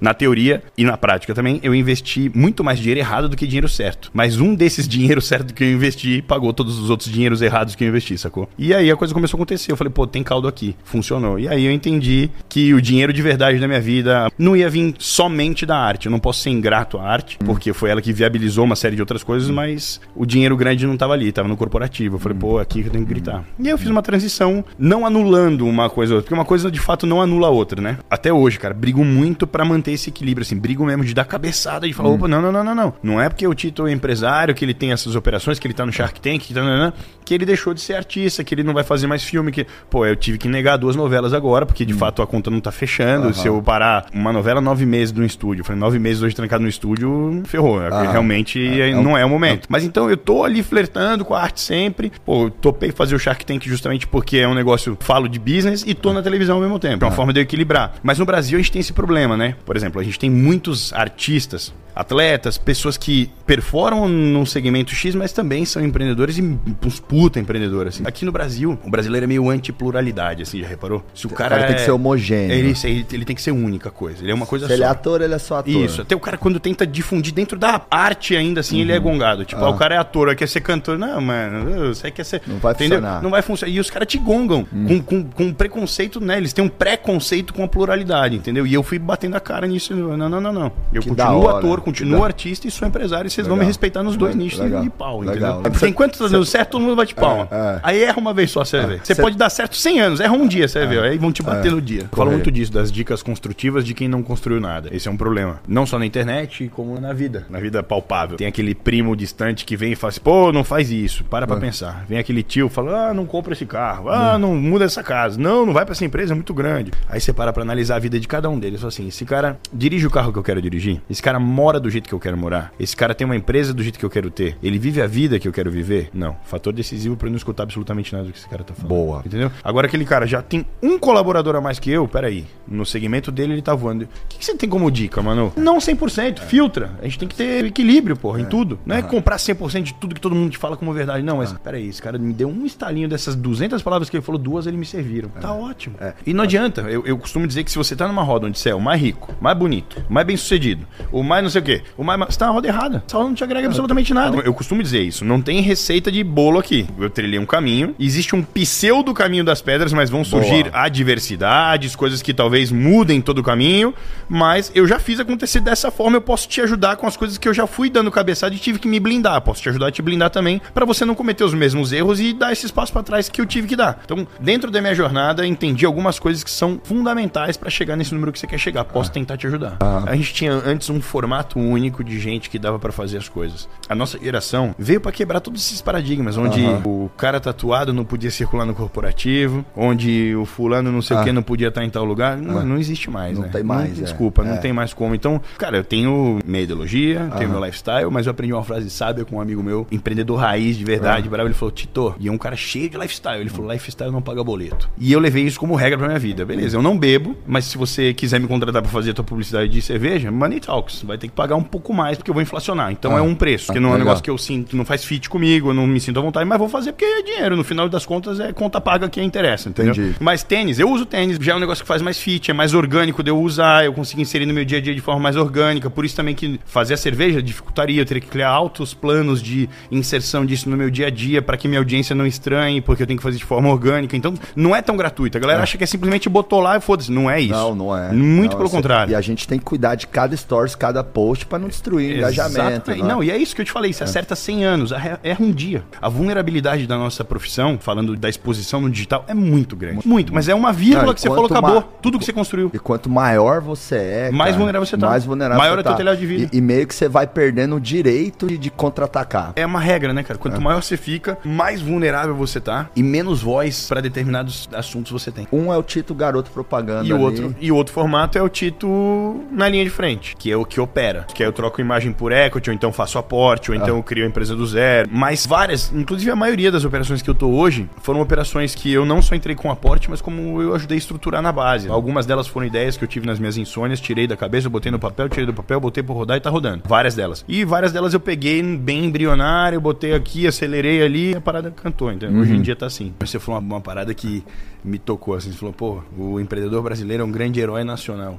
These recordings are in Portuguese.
Na teoria e na prática também, eu investi muito mais dinheiro errado do que dinheiro certo. Mas um desses dinheiros certo que eu investi pagou todos os outros dinheiros errados que eu investi, sacou? E aí a coisa começou a acontecer. Eu falei, pô, tem caldo aqui. Funcionou. E aí eu entendi que o dinheiro de verdade da minha vida não ia vir somente da arte. Eu não posso ser ingrato à arte, hum. porque foi ela que viabilizou uma série de outras coisas, mas o dinheiro grande não estava ali, estava no corporativo. Eu falei, hum. pô, aqui que eu tenho que gritar. E aí eu fiz uma transição, não anulando uma coisa ou outra, porque uma coisa de fato não anula a outra, né? Até hoje, cara, brigo muito para manter esse equilíbrio assim, brigo mesmo de dar cabeçada, de falar, hum. opa, não, não, não, não, não. Não é porque o Tito é empresário, que ele tem essas operações, que ele tá no Shark Tank, que, tá, que ele deixou de ser artista, que ele não vai fazer mais filme, que, pô, eu tive que negar duas novelas agora, porque de hum. fato a conta não tá fechando. Uhum. Se eu parar uma novela nove meses no estúdio, eu falei, nove meses hoje trancado no estúdio, ferrou. Uhum. Realmente é, é, não é o momento. Mas então eu tô ali flertando com a arte sempre. Pô, topei fazer o Shark Tank justamente porque é um negócio, falo de business e tô na televisão ao mesmo tempo. É uma forma de eu equilibrar. Mas no Brasil a gente tem esse problema, né? Por exemplo, a gente tem muitos artistas atletas, pessoas que performam num segmento X, mas também são empreendedores e uns puta empreendedores, assim. Aqui no Brasil, o brasileiro é meio anti-pluralidade, assim, já reparou? Se o cara, o cara é... tem que ser homogêneo. Ele, ele, ele, tem que ser única coisa. Ele é uma coisa Se só. ele é ator, ele é só ator. Isso. Até o cara, quando tenta difundir dentro da arte ainda, assim, uhum. ele é uhum. gongado. Tipo, ah. o cara é ator, quer ser cantor. Não, mano, você quer ser... Não vai entendeu? funcionar. Não vai funcionar. E os caras te gongam hum. com, com, com preconceito, né? Eles têm um preconceito com a pluralidade, entendeu? E eu fui batendo a cara nisso. Não, não, não, não. Eu que continuo ator, continuo artista e sou empresário e vocês legal. vão me respeitar nos dois nichos legal. de pau, legal. entendeu? Porque enquanto tá dando certo, todo mundo bate palma. É, é. Aí erra uma vez só, você vai ver. Você pode dar certo 100 anos, erra um dia, você vai ver. Aí vão te bater no dia. Falo muito disso, das dicas construtivas de quem não construiu nada. Esse é um problema. Não só na internet, como na vida. Na vida palpável. Tem aquele primo distante que vem e fala assim, pô, não faz isso. Para pra pensar. Vem aquele tio fala, ah, não compra esse carro. Ah, não muda essa casa. Não, não vai pra essa empresa, é muito grande. Aí você para pra analisar a vida de cada um deles. Assim, esse cara dirige o carro que eu quero dirigir. Esse cara mora do jeito que eu quero morar. Esse cara tem uma empresa do jeito que eu quero ter. Ele vive a vida que eu quero viver? Não. Fator decisivo para eu não escutar absolutamente nada do que esse cara tá falando. Boa. Entendeu? Agora aquele cara já tem um colaborador a mais que eu, peraí. No segmento dele ele tá voando. O que, que você tem como dica, mano? Não 100%, é. filtra. A gente tem que ter equilíbrio, porra, é. em tudo. Não é comprar 100% de tudo que todo mundo te fala como verdade. Não, mas ah. peraí, esse cara me deu um estalinho dessas 200 palavras que ele falou, duas ele me serviram. É. Tá ótimo. É. E não adianta. Eu, eu costumo dizer que se você tá numa roda onde você é o mais rico, mais bonito, mais bem sucedido, o mais não sei o quê, o mais. Você tá na roda errada. Essa roda não te agrega absolutamente nada. Eu costumo dizer isso. Não tem receita de bolo aqui. Eu trilhei um caminho. Existe um pseudo caminho das pedras, mas vão surgir Boa. adversidades, coisas que talvez mudem todo o caminho. Mas eu já fiz acontecer dessa forma. Eu posso te ajudar com as coisas que eu já fui dando cabeçada e tive que me blindar. Posso te ajudar a te blindar também para você não cometer os mesmos erros e dar esse espaço para trás que eu tive que dar. Então, dentro da minha jornada, entendi algumas coisas que são fundamentais para chegar nesse número que você quer chegar. Posso ah. tentar te ajudar. Ah. A gente tinha antes um formato único de gente que dava para fazer as coisas. A nossa geração veio para quebrar todos esses paradigmas, onde o cara tatuado não podia circular no corporativo, onde o fulano não sei ah. o que não podia estar em tal lugar. Não, ah. não existe mais, não né? Tem mais, não, é. Desculpa, não é. tem mais como. Então, cara, eu tenho minha ideologia, tenho meu lifestyle, mas eu aprendi uma frase sábia com um amigo meu, empreendedor raiz de verdade, uhum. bravo, ele falou, Tito, e é um cara cheio de lifestyle. Ele falou, lifestyle não paga boleto. E eu levei isso como regra pra minha vida. Beleza, eu não bebo, mas se você quiser me contratar para fazer tua publicidade de cerveja, money talks. Vai ter que pagar um pouco mais porque eu vou inflacionar. Então ah. é um preço, porque não é um negócio que eu sinto, não faz fit comigo, eu não me sinto à vontade, mas vou fazer porque é dinheiro. No final das contas, é conta paga que interessa, entendeu? Entendi. Mas tênis, eu uso tênis, já é um negócio que faz mais fit, é mais orgânico de eu usar, eu consigo inserir no meu dia a dia de forma mais orgânica. Por isso também que fazer a cerveja dificultaria, eu teria que criar altos planos de inserção disso no meu dia a dia para que minha audiência não estranhe, porque eu tenho que fazer de forma orgânica. Então, não é tão gratuito. A galera é. acha que é simplesmente botou lá e foda-se. Não é isso. Não, não é. Muito não, pelo contrário. E a gente tem que cuidar de cada stories, cada post para não destruir o engajamento. Não, não, e é isso que eu te falei. Você é. acerta 100 anos, erra um dia. A vulnerabilidade da nossa profissão, falando da exposição no digital, é muito grande. Muito, mas é uma vírgula não, que você falou, acabou. Tudo que você construiu. E quanto maior você é, mais cara, vulnerável você tá. Mais vulnerável maior você é tá. teu telhado de vida. E, e, meio que você vai perdendo o direito de, de contra-atacar. É uma regra, né, cara? Quanto é. maior você fica, mais vulnerável você tá e menos voz para determinados assuntos você tem. Um é o Tito garoto propaganda. E o outro, e outro formato é o Tito no na linha de frente, que é o que opera. Que aí eu troco imagem por equity, ou então faço aporte, ou então eu crio a empresa do zero. Mas várias, inclusive a maioria das operações que eu tô hoje, foram operações que eu não só entrei com aporte, mas como eu ajudei a estruturar na base. Algumas delas foram ideias que eu tive nas minhas insônias, tirei da cabeça, botei no papel, tirei do papel, botei pra rodar e tá rodando. Várias delas. E várias delas eu peguei bem embrionário, botei aqui, acelerei ali, e a parada cantou, entendeu? Hoje em dia tá assim. Mas você falou uma, uma parada que me tocou, assim, você falou, pô, o empreendedor brasileiro é um grande herói nacional.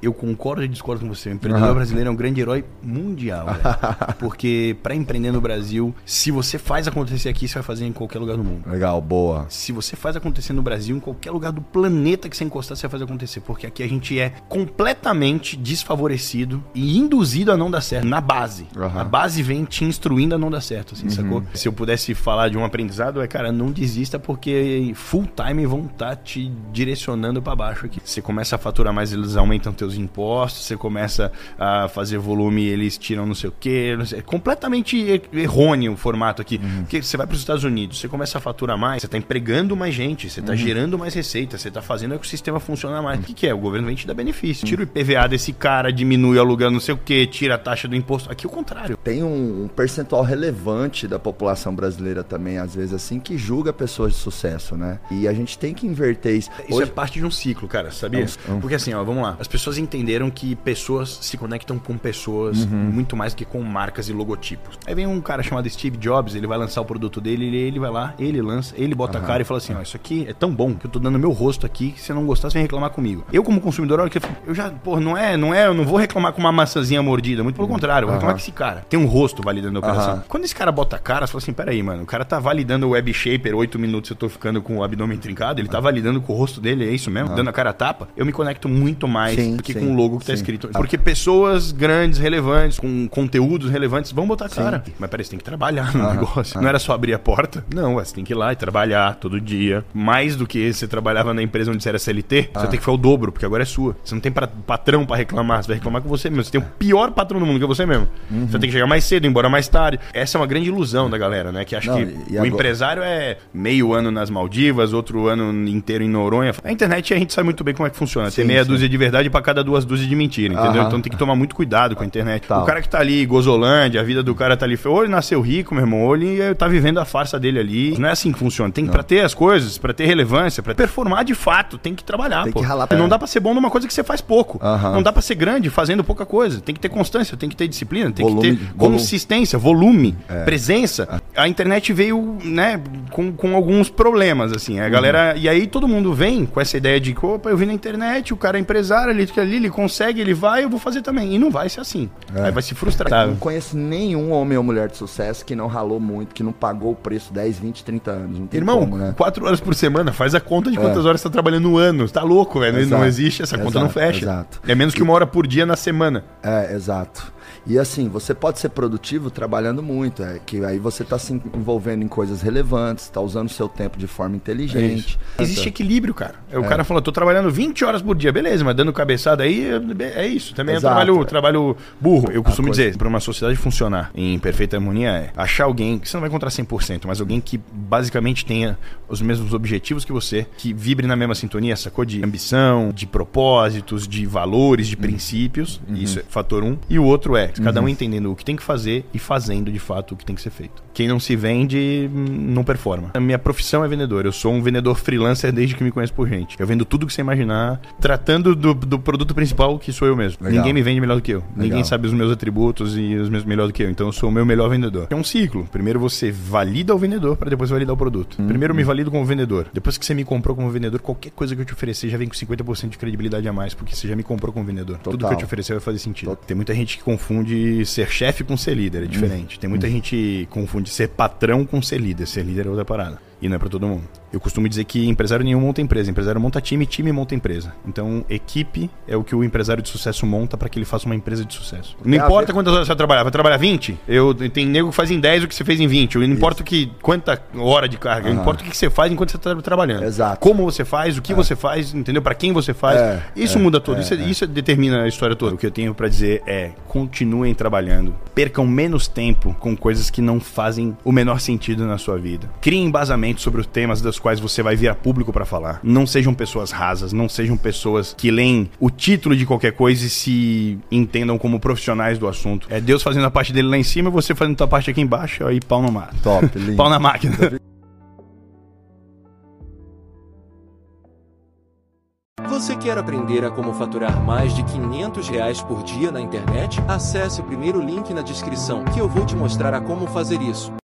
Eu concordo e discordo com você. O empreendedor Aham. brasileiro é um grande herói mundial. Porque pra empreender no Brasil, se você faz acontecer aqui, você vai fazer em qualquer lugar do mundo. Legal, boa. Se você faz acontecer no Brasil, em qualquer lugar do planeta que você encostar, você vai fazer acontecer. Porque aqui a gente é completamente desfavorecido e induzido a não dar certo. Na base. Aham. A base vem te instruindo a não dar certo, assim, sacou? Se eu pudesse falar de um aprendizado, é, cara, não desista porque full time vão estar te direcionando pra baixo aqui. Você começa a faturar mais, eles aumentam teus impostos, você começa a fazer volume, eles tiram não sei o quê. sei- É completamente errôneo o formato aqui. Porque você vai para os Estados Unidos, você começa a faturar mais, você tá empregando mais gente, você tá gerando mais receita, você tá fazendo o ecossistema funcionar mais. O que, que é? O governo vem te dar benefício. Tira o IPVA desse cara, diminui o aluguel não sei o quê, tira a taxa do imposto. Aqui é o contrário. Tem um percentual relevante da população brasileira também, às vezes, assim, que julga pessoas de sucesso, né? E a gente tem que inverter isso. Isso Hoje- é parte de um ciclo, cara, sabia? É um- Porque assim, ó, vamos lá. As pessoas entenderam que pessoas se conectam com pessoas muito mais do que com marcas e logotipos. Aí vem um cara chamado Steve Jobs, ele vai lançar o produto dele, ele, ele vai lá, ele lança, ele bota a cara e fala assim, ó, isso aqui é tão bom que eu tô dando meu rosto aqui, que se você não gostar, você vem reclamar comigo. Eu como consumidor, olha que eu, já, pô, não é, não é, eu não vou reclamar com uma maçãzinha mordida, muito pelo contrário, eu vou reclamar com esse cara. Tem um rosto validando a operação. Quando esse cara bota a cara, você fala assim, peraí, mano, o cara tá validando o web shaper, 8 minutos eu tô ficando com o abdômen trincado, ele tá validando com o rosto dele, é isso mesmo? Dando a cara a tapa, eu me conecto muito mais Sim, do que sim, com o logo que tá sim. escrito. Porque pessoas grandes, relevantes, com conteúdos relevantes, vão botar a cara. Mas peraí, você tem que trabalhar no negócio. Não era só abrir a porta. Não, você tem que ir lá e trabalhar todo dia. Mais do que você trabalhava na empresa onde você era CLT, você tem que fazer o dobro, porque agora é sua. Você não tem pra- patrão pra reclamar, você vai reclamar com você mesmo. Você tem o pior patrão do mundo, que é você mesmo. Você tem que chegar mais cedo, ir embora mais tarde. Essa é uma grande ilusão da galera, né? Que acha Não, que o agora- empresário é meio ano nas Maldivas, outro ano inteiro em Noronha. A internet a gente sabe muito bem como é que funciona. tem Sim, meia sim. dúzia de verdade pra cada duas dúzias de mentira, entendeu? Aham. Então tem que tomar muito cuidado com a internet. Tal. O cara que tá ali, Gozolândia, a vida do cara tá ali, ou ele nasceu rico, meu irmão, ou ele tá vivendo a farsa dele ali. Não é assim que funciona. Tem que, pra ter as coisas, pra ter relevância, pra performar de fato, tem que trabalhar, Tem pô. que ralar. Não É. dá pra ser bom numa coisa que você faz pouco. Aham. Não dá pra ser grande fazendo pouca coisa. Tem que ter constância, tem que ter disciplina, tem Volume- que ter volume. consistência, volume, É. presença. A internet veio, né, com, com alguns problemas, assim. A galera. E aí todo mundo vem com essa ideia de que, opa, eu vi na internet, o cara é empresário, ele fica ali, ele consegue, ele vai, eu vou fazer também. E não vai ser assim. É. Aí vai se frustrar. Não conheço nenhum homem ou mulher de sucesso que não ralou muito, que não pagou o preço 10, 20, 30 anos. Não tem Irmão, como, né? quatro horas por semana, faz a conta de quantas horas você tá trabalhando no ano. Você tá louco, velho. Não- Não Exato. existe, essa conta não Exato, fecha. exato. É menos que uma hora por dia na semana. É, exato. E assim, você pode ser produtivo trabalhando muito, é que aí você tá se envolvendo em coisas relevantes, tá usando o seu tempo de forma inteligente. Existe equilíbrio, cara. É, O cara falou, tô trabalhando 20 horas por dia, beleza, mas dando cabeçada aí é é isso. Também Exato. é trabalho, trabalho burro. Eu costumo coisa- dizer, para uma sociedade funcionar em perfeita harmonia é achar alguém, que você não vai encontrar 100%, mas alguém que basicamente tenha os mesmos objetivos que você, que vibre na mesma sintonia, sacou? De ambição, de propósitos, de valores, de princípios. Isso é fator um. E o outro é cada um entendendo o que tem que fazer e fazendo de fato o que tem que ser feito. Quem não se vende hum, não performa. A minha profissão é vendedor. Eu sou um vendedor freelancer desde que me conheço por gente. Eu vendo tudo que você imaginar, tratando do, do produto principal que sou eu mesmo. Legal. Ninguém me vende melhor do que eu. Legal. Ninguém sabe os meus atributos e os meus melhor do que eu. Então eu sou o meu melhor vendedor. É um ciclo. Primeiro você valida o vendedor para depois validar o produto. Uhum. Primeiro eu me valido como vendedor. Depois que você me comprou como vendedor, qualquer coisa que eu te oferecer já vem com 50% de credibilidade a mais, porque você já me comprou como vendedor. Tudo Total. que eu te oferecer vai fazer sentido. Total. Tem muita gente que confunde ser chefe com ser líder, é diferente. Tem muita gente que confunde ser patrão com ser líder. Ser líder é outra parada. E não é pra todo mundo. Eu costumo dizer que empresário nenhum monta empresa. Empresário monta time, time monta empresa. Então, equipe é o que o empresário de sucesso monta pra que ele faça uma empresa de sucesso. Não a importa quantas horas você vai trabalhar. Vai trabalhar 20? Eu, tem nego que faz em 10 o que você fez em 20. Não importa que, quanta hora de carga. Não Aham. importa o que você faz enquanto você tá trabalhando. Exato. Como você faz, o que você faz, entendeu? Pra quem você faz. É, isso é, muda tudo. é, isso, é. isso determina a história toda. O que eu tenho pra dizer é: continuem trabalhando. Percam menos tempo com coisas que não fazem o menor sentido na sua vida. Criem embasamento sobre os temas dos quais você vai vir a público para falar. Não sejam pessoas rasas, não sejam pessoas que leem o título de qualquer coisa e se entendam como profissionais do assunto. É Deus fazendo a parte dele lá em cima e você fazendo a sua parte aqui embaixo, aí pau no mato. Top, lindo. Pau na máquina. Você quer aprender a como faturar mais de 500 reais por dia na internet? Acesse o primeiro link na descrição que eu vou te mostrar a como fazer isso.